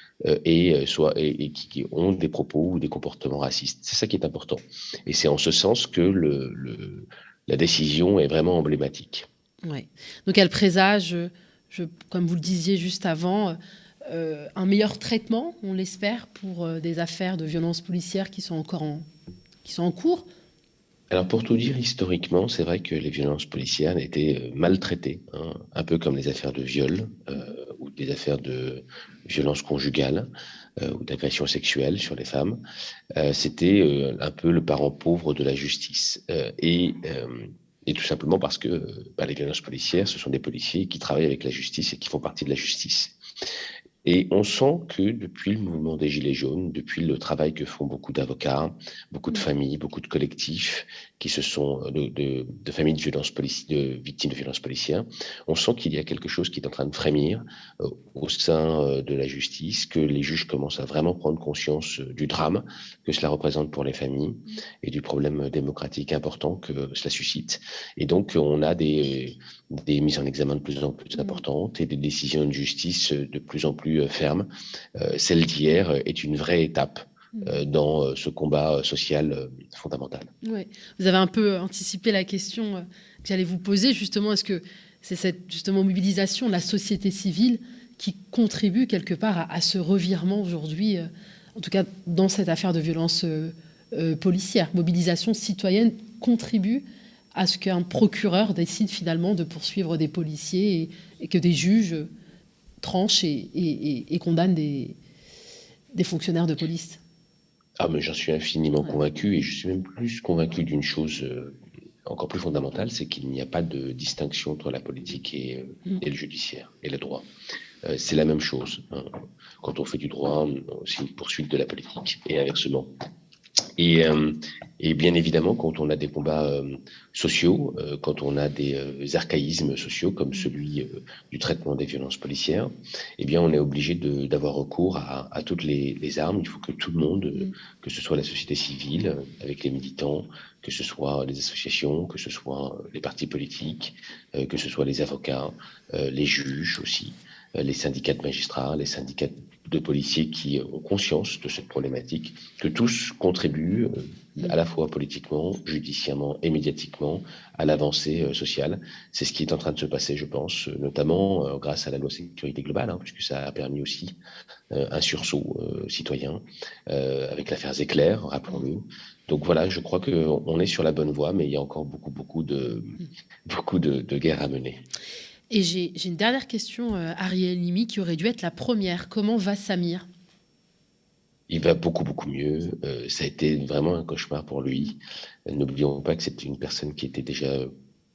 et, soit, et, qui ont des propos ou des comportements racistes. C'est ça qui est important. Et c'est en ce sens que le, le, la décision est vraiment emblématique. Donc elle présage, je, comme vous le disiez juste avant, euh, un meilleur traitement, on l'espère, pour euh, des affaires de violences policières qui sont encore en, qui sont en cours alors pour tout dire, historiquement, c'est vrai que les violences policières étaient euh, maltraitées, hein, un peu comme les affaires de viol ou des affaires de violence conjugale ou d'agression sexuelle sur les femmes. C'était un peu le parent pauvre de la justice. et et tout simplement parce que bah, les violences policières, ce sont des policiers qui travaillent avec la justice et qui font partie de la justice. Et on sent que depuis le mouvement des Gilets jaunes, depuis le travail que font beaucoup d'avocats, beaucoup de mmh. familles, beaucoup de collectifs qui se sont euh, de, de, familles de, violences de victimes de violences policières, on sent qu'il y a quelque chose qui est en train de frémir euh, au sein euh, de la justice, que les juges commencent à vraiment prendre conscience du drame que cela représente pour les familles et du problème démocratique important que cela suscite. Et donc on a des, des mises en examen de plus en plus mmh. importantes et des décisions de justice de plus en plus ferme. Euh, celle d'hier est une vraie étape mm. Euh, dans ce combat social fondamental. Ouais. Vous avez un peu anticipé la question que j'allais vous poser, justement, est-ce que c'est cette justement mobilisation de la société civile qui contribue quelque part à, ce revirement aujourd'hui, en tout cas dans cette affaire de violence policière? Mobilisation citoyenne contribue à ce qu'un procureur décide finalement de poursuivre des policiers et que des juges tranche et, condamne des, des, fonctionnaires de police? Ah, mais j'en suis infiniment convaincu et je suis même plus convaincu d'une chose euh, encore plus fondamentale, c'est qu'il n'y a pas de distinction entre la politique et, euh, mm. le judiciaire et le droit. Euh, c'est la même chose. Hein. Quand on fait du droit, c'est une poursuite de la politique et inversement. Et, euh, et, bien évidemment, quand on a des combats euh, sociaux, euh, quand on a des archaïsmes sociaux comme celui du traitement des violences policières, eh bien, on est obligé d'avoir recours à, à toutes les, les, armes. Il faut que tout le monde, mm. que ce soit la société civile avec les militants, que ce soit les associations, que ce soit les partis politiques, que ce soit les avocats, les juges aussi, les syndicats de magistrats, les syndicats de policiers qui ont conscience de cette problématique, que tous contribuent euh, à la fois politiquement, judiciairement et médiatiquement à l'avancée euh, sociale. C'est ce qui est en train de se passer, je pense, notamment euh, grâce à la loi sécurité globale, hein, puisque ça a permis aussi un sursaut citoyen avec l'affaire Zéclair, rappelons-le. Donc voilà, je crois qu'on est sur la bonne voie, mais il y a encore beaucoup, beaucoup de, beaucoup de, de guerres à mener. Et j'ai une dernière question, euh, Ariel Limi, qui aurait dû être la première. Comment va Samir? Il va beaucoup, beaucoup mieux. Euh, ça a été vraiment un cauchemar pour lui. N'oublions pas que c'était une personne qui était déjà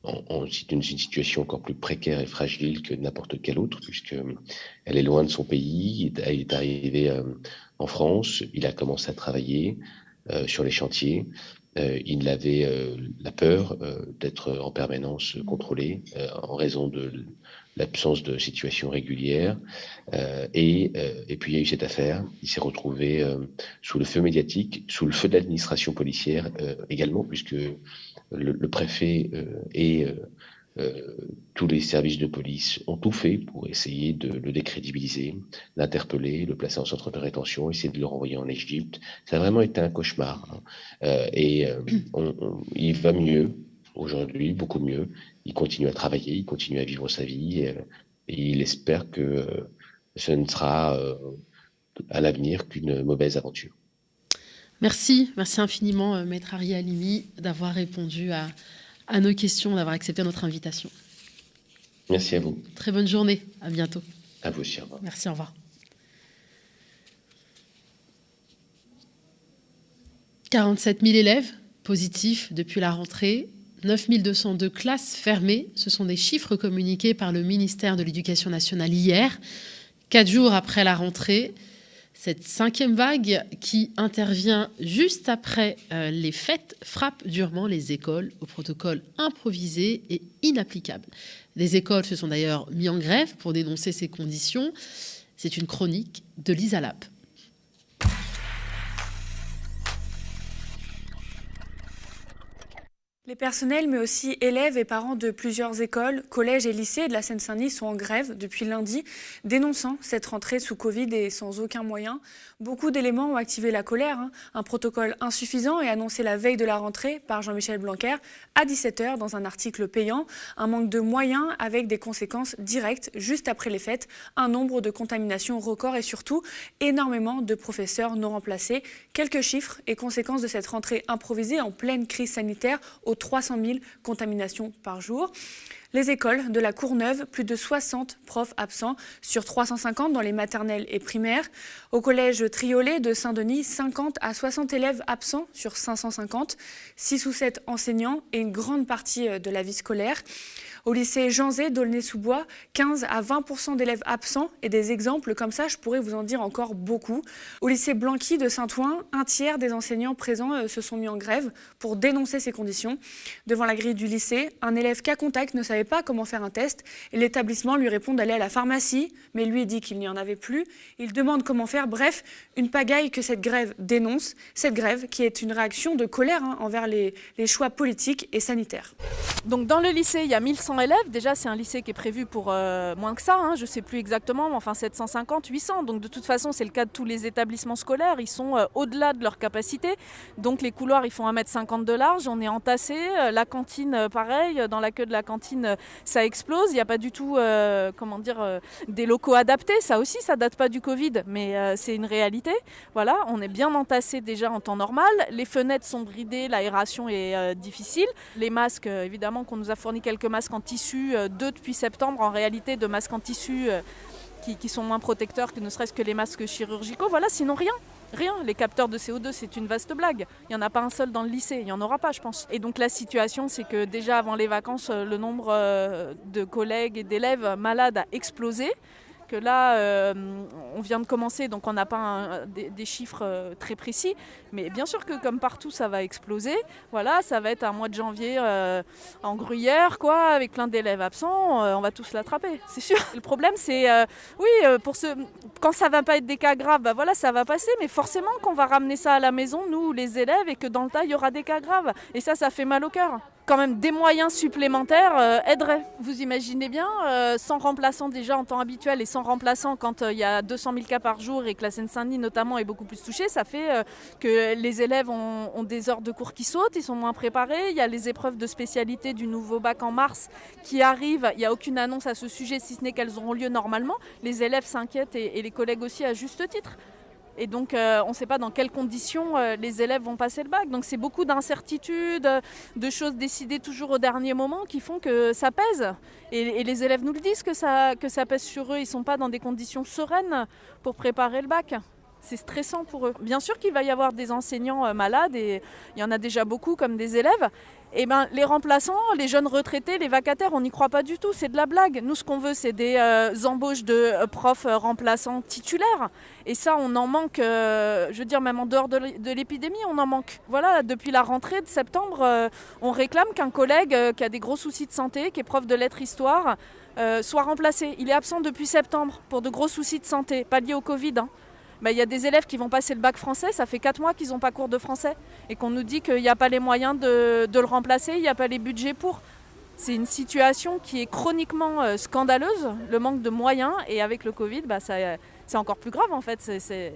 en, une situation encore plus précaire et fragile que n'importe quelle autre, puisqu'elle est loin de son pays. Elle est arrivée euh, en France. Il a commencé à travailler sur les chantiers. Il avait la peur d'être en permanence contrôlé en raison de l'absence de situation régulière. et, et, puis il y a eu cette affaire. Il s'est retrouvé sous le feu médiatique, sous le feu de l'administration policière également, puisque le, préfet et tous les services de police ont tout fait pour essayer de le décrédibiliser, l'interpeller, le placer en centre de rétention, essayer de le renvoyer en Égypte. Ça a vraiment été un cauchemar. Hein. Euh, et euh, il va mieux aujourd'hui, beaucoup mieux. Il continue à travailler, il continue à vivre sa vie et, il espère que ce ne sera euh, à l'avenir qu'une mauvaise aventure. Merci, merci infiniment, Maître Ari Alimi, d'avoir répondu à, à nos questions, d'avoir accepté notre invitation. Merci à vous. Très bonne journée. À bientôt. À vous aussi. Au revoir. Merci. Au revoir. 47 000 élèves positifs depuis la rentrée, 9 202 classes fermées. Ce sont des chiffres communiqués par le ministère de l'Éducation nationale hier, quatre jours après la rentrée. Cette cinquième vague qui intervient juste après euh, les fêtes frappe durement les écoles au protocole improvisé et inapplicable. Les écoles se sont d'ailleurs mis en grève pour dénoncer ces conditions. C'est une chronique de Lisa Lap. Les personnels, mais aussi élèves et parents de plusieurs écoles, collèges et lycées de la Seine-Saint-Denis sont en grève depuis lundi, dénonçant cette rentrée sous Covid et sans aucun moyen. Beaucoup d'éléments ont activé la colère. Hein. Un protocole insuffisant est annoncé la veille de la rentrée par Jean-Michel Blanquer à 17h dans un article payant. Un manque de moyens avec des conséquences directes juste après les fêtes. Un nombre de contaminations record et surtout énormément de professeurs non remplacés. Quelques chiffres et conséquences de cette rentrée improvisée en pleine crise sanitaire 300 000 contaminations par jour. Les écoles de la Courneuve, plus de 60 profs absents sur 350 dans les maternelles et primaires. Au collège Triolet de Saint-Denis, 50 à 60 élèves absents sur 550, 6 ou 7 enseignants et une grande partie euh, de la vie scolaire. Au lycée Jean Zé d'Aulnay-sous-Bois, 15 à 20 d'élèves absents et des exemples comme ça, je pourrais vous en dire encore beaucoup. Au lycée Blanqui de Saint-Ouen, un tiers des enseignants présents euh, se sont mis en grève pour dénoncer ces conditions. Devant la grille du lycée, un élève cas contact ne savait pas comment faire un test et l'établissement lui répond d'aller à la pharmacie, mais lui dit qu'il n'y en avait plus. Il demande comment faire. Bref, une pagaille que cette grève dénonce. Cette grève qui est une réaction de colère hein, envers les, les choix politiques et sanitaires. Donc dans le lycée, il y a 1100 élèves. Déjà, c'est un lycée qui est prévu pour euh, moins que ça. Hein. je ne sais plus exactement, mais enfin 750, 800. Donc de toute façon, c'est le cas de tous les établissements scolaires. Ils sont euh, au-delà de leur capacité. Donc les couloirs, ils font 1m50 de large. On est entassé. Euh, la cantine, pareil. Dans la queue de la cantine, ça explose. Il n'y a pas du tout, comment dire, des locaux adaptés. Ça aussi, ça date pas du Covid, mais c'est une réalité. Voilà, on est bien entassé déjà en temps normal. Les fenêtres sont bridées, l'aération est difficile. Les masques, évidemment, qu'on nous a fourni quelques masques en tissu, euh, deux depuis septembre en réalité, de masques en tissu euh, qui, sont moins protecteurs que ne serait-ce que les masques chirurgicaux. Voilà, sinon rien. Rien, les capteurs de CO2, c'est une vaste blague. Il n'y en a pas un seul dans le lycée, il n'y en aura pas, je pense. Et donc la situation, c'est que déjà avant les vacances, euh, le nombre de collègues et d'élèves malades a explosé que là, euh, on vient de commencer, donc on n'a pas des, chiffres euh, très précis. Mais bien sûr que comme partout, ça va exploser. Voilà, ça va être un mois de janvier euh, en gruyère, quoi, avec plein d'élèves absents. on va tous l'attraper, c'est sûr. Le problème, c'est, oui, pour ce, quand ça va pas être des cas graves, bah voilà, ça va passer. Mais forcément qu'on va ramener ça à la maison, nous, les élèves, et que dans le tas, il y aura des cas graves. Et ça, ça fait mal au cœur quand même des moyens supplémentaires euh, aideraient. Vous imaginez bien, euh, sans remplaçant déjà en temps habituel et sans remplaçant quand euh, il y a 200 000 cas par jour et que la Seine-Saint-Denis notamment est beaucoup plus touchée, ça fait que les élèves ont, des heures de cours qui sautent, ils sont moins préparés. Il y a les épreuves de spécialité du nouveau bac en mars qui arrivent. Il n'y a aucune annonce à ce sujet, si ce n'est qu'elles auront lieu normalement. Les élèves s'inquiètent et les collègues aussi à juste titre. Et donc, euh, on ne sait pas dans quelles conditions euh, les élèves vont passer le bac. Donc, c'est beaucoup d'incertitudes, de choses décidées toujours au dernier moment qui font que ça pèse. Et, les élèves nous le disent que ça, que ça pèse sur eux. Ils ne sont pas dans des conditions sereines pour préparer le bac. c'est stressant pour eux. Bien sûr qu'il va y avoir des enseignants malades, et il y en a déjà beaucoup comme des élèves, eh ben, les remplaçants, les jeunes retraités, les vacataires, on n'y croit pas du tout, c'est de la blague. Nous, ce qu'on veut, c'est des euh, embauches de euh, profs euh, remplaçants titulaires. Et ça, on en manque, je veux dire, même en dehors de l'épidémie, on en manque. Voilà, depuis la rentrée de septembre, on réclame qu'un collègue qui a des gros soucis de santé, qui est prof de lettres-histoire, soit remplacé. Il est absent depuis septembre pour de gros soucis de santé, pas liés au Covid. Hein. Bah, y a des élèves qui vont passer le bac français, ça fait 4 mois qu'ils n'ont pas cours de français, et qu'on nous dit qu'il n'y a pas les moyens de, le remplacer, il n'y a pas les budgets pour. C'est une situation qui est chroniquement euh, scandaleuse, le manque de moyens, et avec le Covid, bah, c'est encore plus grave en fait.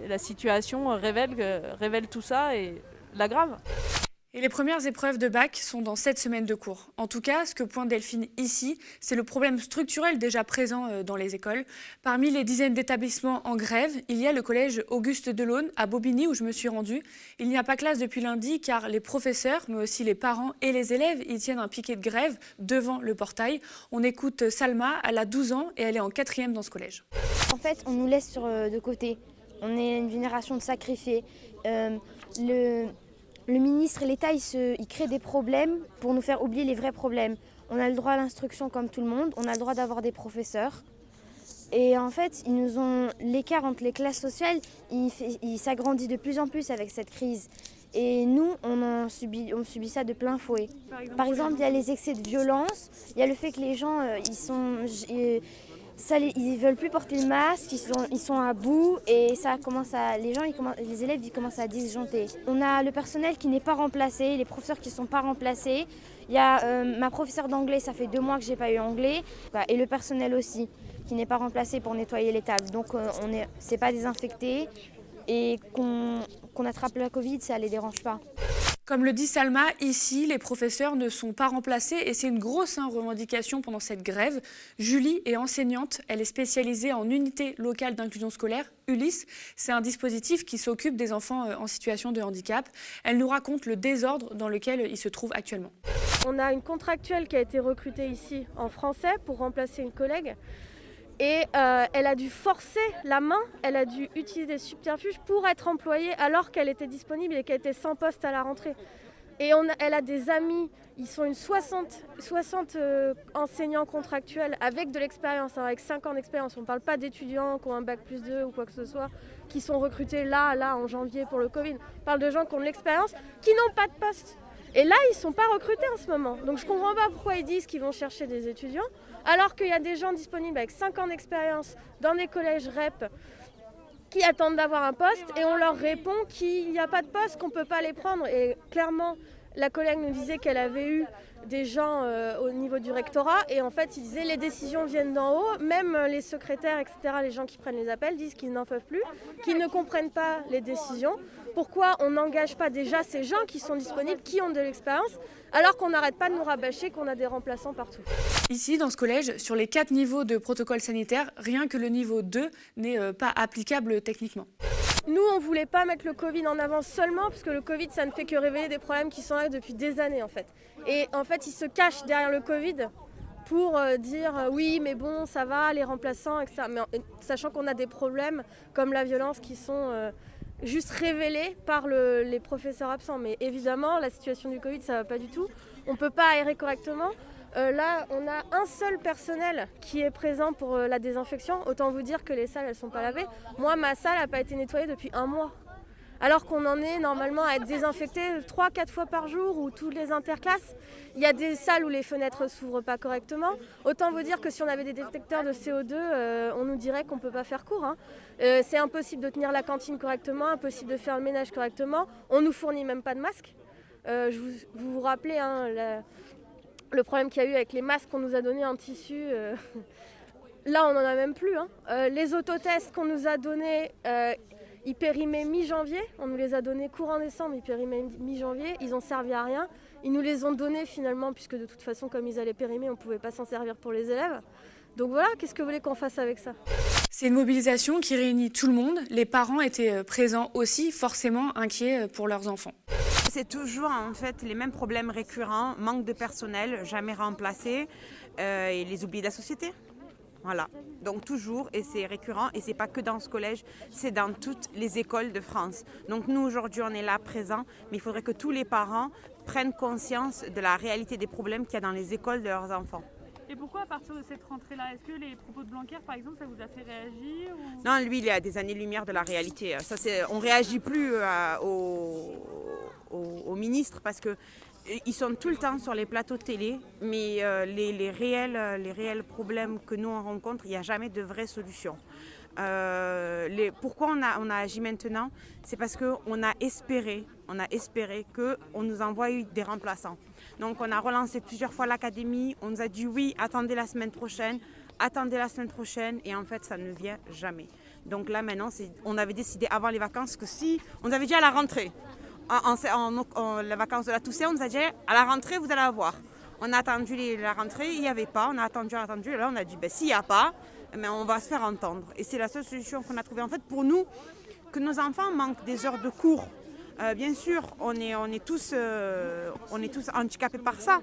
la situation révèle, révèle tout ça et l'aggrave. Et les premières épreuves de bac sont dans cette semaine de cours. En tout cas, ce que pointe Delphine ici, c'est le problème structurel déjà présent euh, dans les écoles. Parmi les dizaines d'établissements en grève, il y a le collège Auguste Delaune à Bobigny où je me suis rendue. Il n'y a pas classe depuis lundi car les professeurs, mais aussi les parents et les élèves y tiennent un piquet de grève devant le portail. On écoute Salma, elle a 12 ans et elle est en quatrième dans ce collège. En fait, on nous laisse euh, de côté. On est une génération de sacrifiés. Euh, le le ministre et l'État, ils, créent des problèmes pour nous faire oublier les vrais problèmes. On a le droit à l'instruction comme tout le monde, on a le droit d'avoir des professeurs. Et en fait, ils nous ont l'écart entre les classes sociales, il, s'agrandit de plus en plus avec cette crise. Et nous, on, subit, on subit ça de plein fouet. Par exemple, il y a les excès de violence, il y a le fait que les gens, euh, ils sont ça, ils veulent plus porter le masque, ils sont, à bout et ça commence à, les gens, les élèves, commencent à disjoncter. On a le personnel qui n'est pas remplacé, les professeurs qui ne sont pas remplacés. Il y a euh, ma professeure d'anglais, ça fait deux mois que j'ai pas eu anglais, bah, et le personnel aussi qui n'est pas remplacé pour nettoyer les tables. Donc euh, on est, pas désinfecté et qu'on, attrape la Covid, ça les dérange pas. Comme le dit Salma, ici, les professeurs ne sont pas remplacés et c'est une grosse hein, revendication pendant cette grève. Julie est enseignante, elle est spécialisée en unité locale d'inclusion scolaire, ULIS. C'est un dispositif qui s'occupe des enfants euh, en situation de handicap. Elle nous raconte le désordre dans lequel ils se trouvent actuellement. On a une contractuelle qui a été recrutée ici en français pour remplacer une collègue. Et euh, elle a dû forcer la main, elle a dû utiliser des subterfuges pour être employée alors qu'elle était disponible et qu'elle était sans poste à la rentrée. Et elle a des amis, ils sont une 60, 60 euh, enseignants contractuels avec de l'expérience, hein, avec 5 ans d'expérience. On ne parle pas d'étudiants qui ont un bac plus 2 ou quoi que ce soit, qui sont recrutés là, là, en janvier pour le Covid. On parle de gens qui ont de l'expérience, qui n'ont pas de poste. Et là, ils ne sont pas recrutés en ce moment. Donc je ne comprends pas pourquoi ils disent qu'ils vont chercher des étudiants, alors qu'il y a des gens disponibles avec 5 ans d'expérience dans des collèges REP qui attendent d'avoir un poste et on leur répond qu'il n'y a pas de poste, qu'on ne peut pas les prendre. Et clairement, la collègue nous disait qu'elle avait eu des gens euh, au niveau du rectorat et en fait ils disaient les décisions viennent d'en haut, même les secrétaires, etc., les gens qui prennent les appels disent qu'ils n'en peuvent plus, qu'ils ne comprennent pas les décisions. Pourquoi on n'engage pas déjà ces gens qui sont disponibles, qui ont de l'expérience, alors qu'on n'arrête pas de nous rabâcher qu'on a des remplaçants partout Ici, dans ce collège, sur les quatre niveaux de protocole sanitaire, rien que le niveau 2 n'est euh, pas applicable techniquement. Nous, on ne voulait pas mettre le Covid en avant seulement, parce que le Covid, ça ne fait que révéler des problèmes qui sont là depuis des années, en fait. Et en fait, ils se cachent derrière le Covid pour euh, dire euh, oui, mais bon, ça va, les remplaçants, etc. Mais sachant qu'on a des problèmes comme la violence qui sont juste révélés par les professeurs absents. Mais évidemment, la situation du Covid, ça va pas du tout. On ne peut pas aérer correctement. Euh, là, on a un seul personnel qui est présent pour euh, la désinfection. Autant vous dire que les salles, elles sont pas lavées. Moi, ma salle n'a pas été nettoyée depuis un mois. Alors qu'on en est normalement à être désinfecté 3-4 fois par jour ou tous les interclasses. Il y a des salles où les fenêtres ne s'ouvrent pas correctement. Autant vous dire que si on avait des détecteurs de CO2, euh, on nous dirait qu'on ne peut pas faire court. Hein. c'est impossible de tenir la cantine correctement, impossible de faire le ménage correctement. On nous fournit même pas de masques. vous, vous, rappelez hein, le problème qu'il y a eu avec les masques qu'on nous a donnés en tissu. Euh, là, on n'en a même plus. Hein. Euh, les autotests qu'on nous a donnés, euh, ils périmaient mi-janvier. On nous les a donnés courant décembre, ils périmaient mi-janvier. Ils n'ont servi à rien. Ils nous les ont donnés finalement, puisque de toute façon, comme ils allaient périmer, on ne pouvait pas s'en servir pour les élèves. Donc voilà, qu'est-ce que vous voulez qu'on fasse avec ça? C'est une mobilisation qui réunit tout le monde. Les parents étaient présents aussi, forcément inquiets pour leurs enfants. C'est toujours en fait les mêmes problèmes récurrents, manque de personnel, jamais remplacé, euh, et les oublis de la société. Voilà. Donc toujours, et c'est récurrent, et c'est pas que dans ce collège, c'est dans toutes les écoles de France. Donc nous aujourd'hui on est là présents, mais il faudrait que tous les parents prennent conscience de la réalité des problèmes qu'il y a dans les écoles de leurs enfants. Et pourquoi à partir de cette rentrée-là Est-ce que les propos de Blanquer, par exemple, ça vous a fait réagir Non, lui, il est à des années-lumière de la réalité. Ça, c'est, on réagit plus euh, au, au, ministre parce que ils sont tout le temps sur les plateaux de télé, mais euh, les, réels, euh, les réels problèmes que nous on rencontre, il n'y a jamais de vraie solution. Euh, pourquoi on a, on a agi maintenant? C'est parce qu'on a espéré, on a espéré qu'on nous envoie des remplaçants. Donc on a relancé plusieurs fois l'académie, on nous a dit oui, attendez la semaine prochaine, attendez la semaine prochaine, et en fait ça ne vient jamais. Donc là maintenant, on avait décidé avant les vacances que si, on avait dit à la rentrée, en, la vacances de la Toussaint, on nous a dit à la rentrée, vous allez avoir. On a attendu la rentrée, il n'y avait pas. On a attendu, attendu. Et là, on a dit ben, s'il n'y a pas, mais on va se faire entendre. Et c'est la seule solution qu'on a trouvée. En fait, pour nous, que nos enfants manquent des heures de cours. Euh, bien sûr, on est, on, est tous, euh, on est tous handicapés par ça,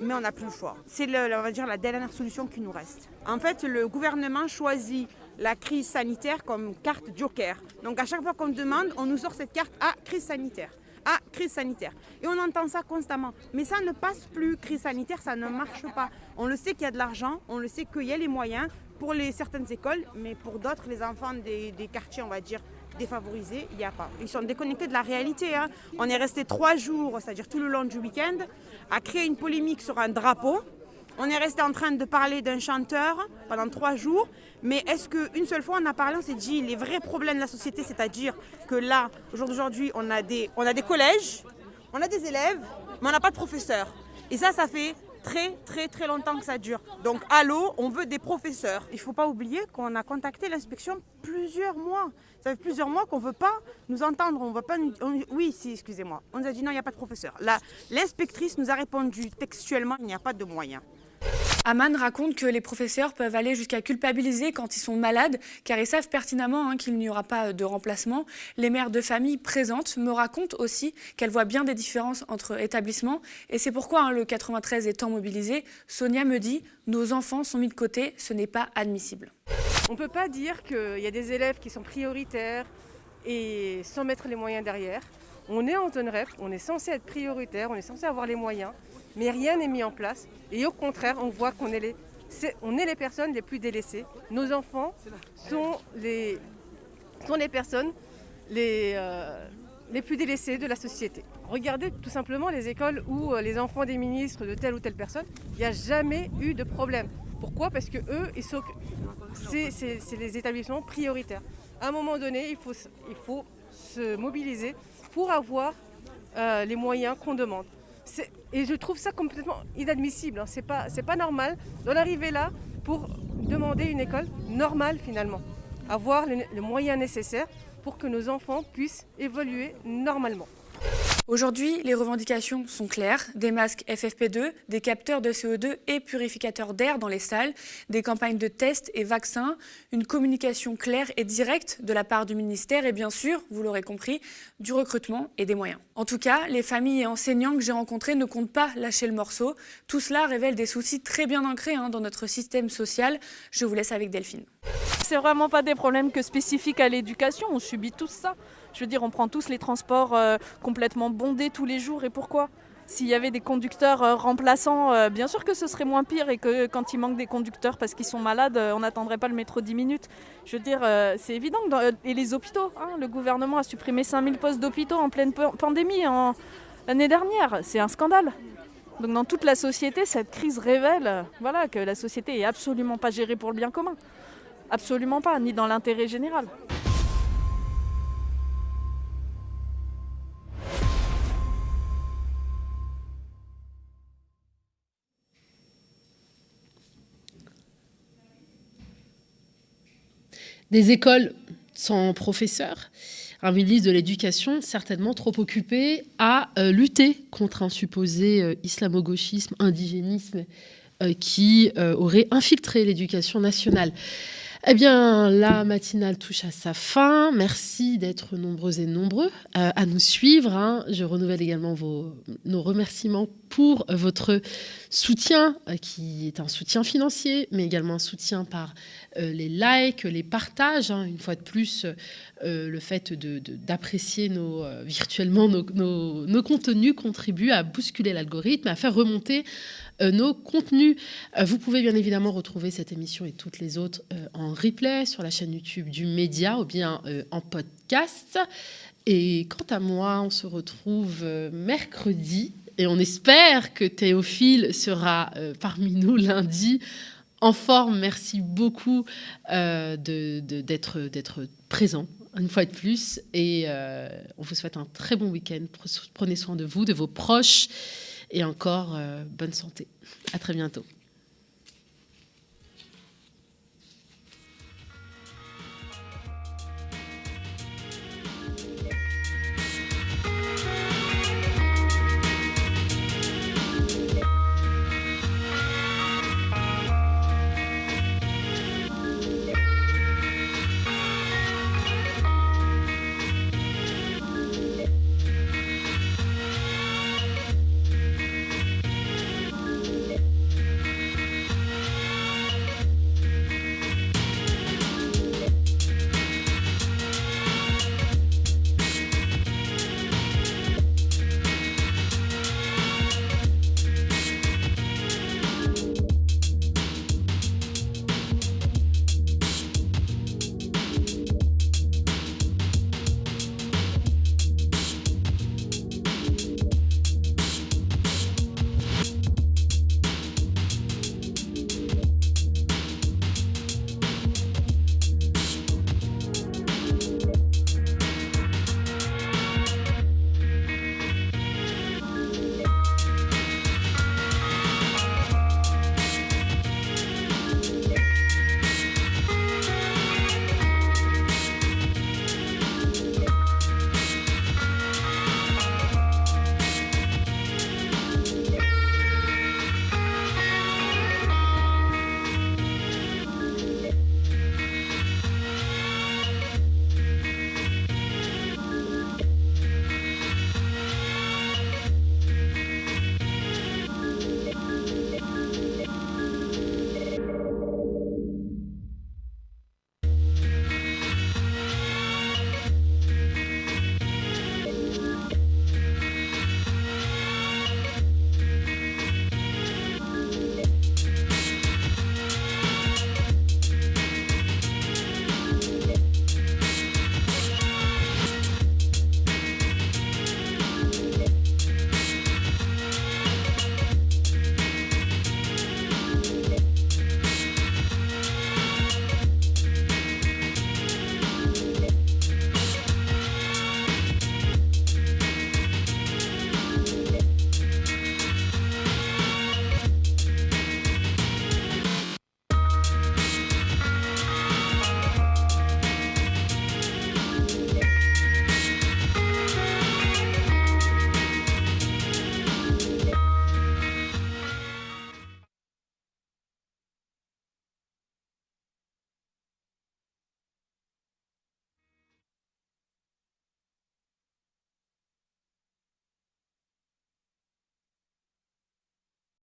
mais on n'a plus le choix. C'est, on va dire, la dernière solution qui nous reste. En fait, le gouvernement choisit la crise sanitaire comme carte joker. Donc à chaque fois qu'on demande, on nous sort cette carte à crise sanitaire à crise sanitaire. Et on entend ça constamment. Mais ça ne passe plus. Crise sanitaire, ça ne marche pas. On le sait qu'il y a de l'argent, on le sait qu'il y a les moyens pour les, certaines écoles, mais pour d'autres, les enfants des, quartiers, on va dire, défavorisés, il n'y a pas. Ils sont déconnectés de la réalité. Hein. On est resté trois jours, c'est-à-dire tout le long du week-end, à créer une polémique sur un drapeau. On est resté en train de parler d'un chanteur pendant trois jours mais est-ce qu'une seule fois on a parlé, on s'est dit les vrais problèmes de la société, c'est-à-dire que là, aujourd'hui, on, a des, on a des collèges, on a des élèves, mais on n'a pas de professeurs. Et ça, ça fait très très très longtemps que ça dure. Donc allô, on veut des professeurs. Il ne faut pas oublier qu'on a contacté l'inspection plusieurs mois. Ça fait plusieurs mois qu'on ne veut pas nous entendre. On veut pas oui, si, excusez-moi. On nous a dit non, il n'y a pas de professeur. L'inspectrice nous a répondu textuellement, il n'y a pas de moyens. Aman raconte que les professeurs peuvent aller jusqu'à culpabiliser quand ils sont malades, car ils savent pertinemment hein, qu'il n'y aura pas de remplacement. Les mères de famille présentes me racontent aussi qu'elles voient bien des différences entre établissements, et c'est pourquoi hein, le 93 étant mobilisé, Sonia me dit nos enfants sont mis de côté, ce n'est pas admissible. On ne peut pas dire qu'il y a des élèves qui sont prioritaires et sans mettre les moyens derrière. On est en zone REP, on est censé être prioritaire, on est censé avoir les moyens mais rien n'est mis en place. Et au contraire, on voit qu'on est les, personnes les plus délaissées. Nos enfants sont les, personnes les, euh, les plus délaissées de la société. Regardez tout simplement les écoles où euh, les enfants des ministres de telle ou telle personne, il n'y a jamais eu de problème. Pourquoi? Parce que eux, ils sont, c'est, les établissements prioritaires. À un moment donné, il faut, il faut se mobiliser pour avoir euh, les moyens qu'on demande. Et je trouve ça complètement inadmissible. Hein. C'est pas, pas normal d'en arriver là pour demander une école normale finalement. Avoir les moyens nécessaires pour que nos enfants puissent évoluer normalement. Aujourd'hui, les revendications sont claires. Des masques FFP2, des capteurs de CO2 et purificateurs d'air dans les salles, des campagnes de tests et vaccins, une communication claire et directe de la part du ministère et bien sûr, vous l'aurez compris, du recrutement et des moyens. En tout cas, les familles et enseignants que j'ai rencontrés ne comptent pas lâcher le morceau. Tout cela révèle des soucis très bien ancrés hein, dans notre système social. Je vous laisse avec Delphine. C'est vraiment pas des problèmes que spécifiques à l'éducation, on subit tous ça. Je veux dire, on prend tous les transports euh, complètement bondés tous les jours. Et pourquoi? S'il y avait des conducteurs euh, remplaçants, euh, bien sûr que ce serait moins pire et que quand il manque des conducteurs parce qu'ils sont malades, on n'attendrait pas le métro 10 minutes. Je veux dire, c'est évident. et les hôpitaux, hein, le gouvernement a supprimé 5000 postes d'hôpitaux en pleine pandémie l'année dernière. C'est un scandale. Donc dans toute la société, cette crise révèle voilà, que la société est absolument pas gérée pour le bien commun. Absolument pas, ni dans l'intérêt général. Des écoles sans professeurs, un ministre de l'Éducation certainement trop occupé à euh, lutter contre un supposé euh, islamo-gauchisme, indigénisme euh, qui aurait infiltré l'éducation nationale. Eh bien, la matinale touche à sa fin. Merci d'être nombreux et nombreux euh, à nous suivre. Hein. Je renouvelle également nos remerciements pour votre soutien, euh, qui est un soutien financier, mais également un soutien par euh, les likes, les partages. Hein. Une fois de plus, le fait d'apprécier virtuellement nos, nos, contenus contribue à bousculer l'algorithme, à faire remonter nos contenus. vous pouvez bien évidemment retrouver cette émission et toutes les autres en replay sur la chaîne YouTube du Média ou bien euh, en podcast. Et quant à moi, on se retrouve euh, mercredi et on espère que Théophile sera euh, parmi nous lundi en forme. Merci beaucoup d'être d'être présent une fois de plus. Et on vous souhaite un très bon week-end. Prenez soin de vous, de vos proches et encore bonne santé. À très bientôt.